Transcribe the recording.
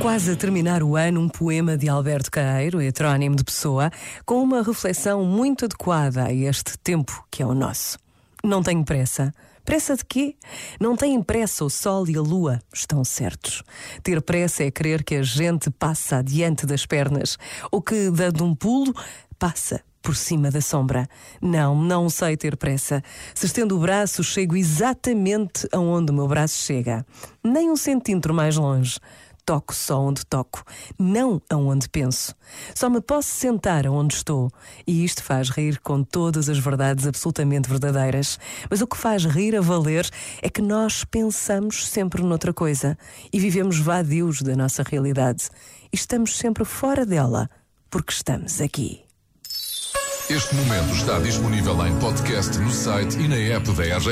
quase a terminar o ano um poema de Alberto Caeiro, heterónimo de Pessoa, com uma reflexão muito adequada a este tempo que é o nosso. Não tenho pressa. Pressa de quê? Não tem pressa o sol e a lua, estão certos. Ter pressa é crer que a gente passa adiante das pernas, ou que, dando um pulo, passa por cima da sombra. Não, não sei ter pressa. Se estendo o braço, chego exatamente aonde o meu braço chega. Nem um centímetro mais longe toco só onde toco, não aonde penso. Só me posso sentar aonde estou. E isto faz rir com todas as verdades absolutamente verdadeiras. Mas o que faz rir a valer é que nós pensamos sempre noutra coisa e vivemos vadios da nossa realidade. E estamos sempre fora dela, porque estamos aqui. Este momento está disponível em podcast no site e na app da RGF.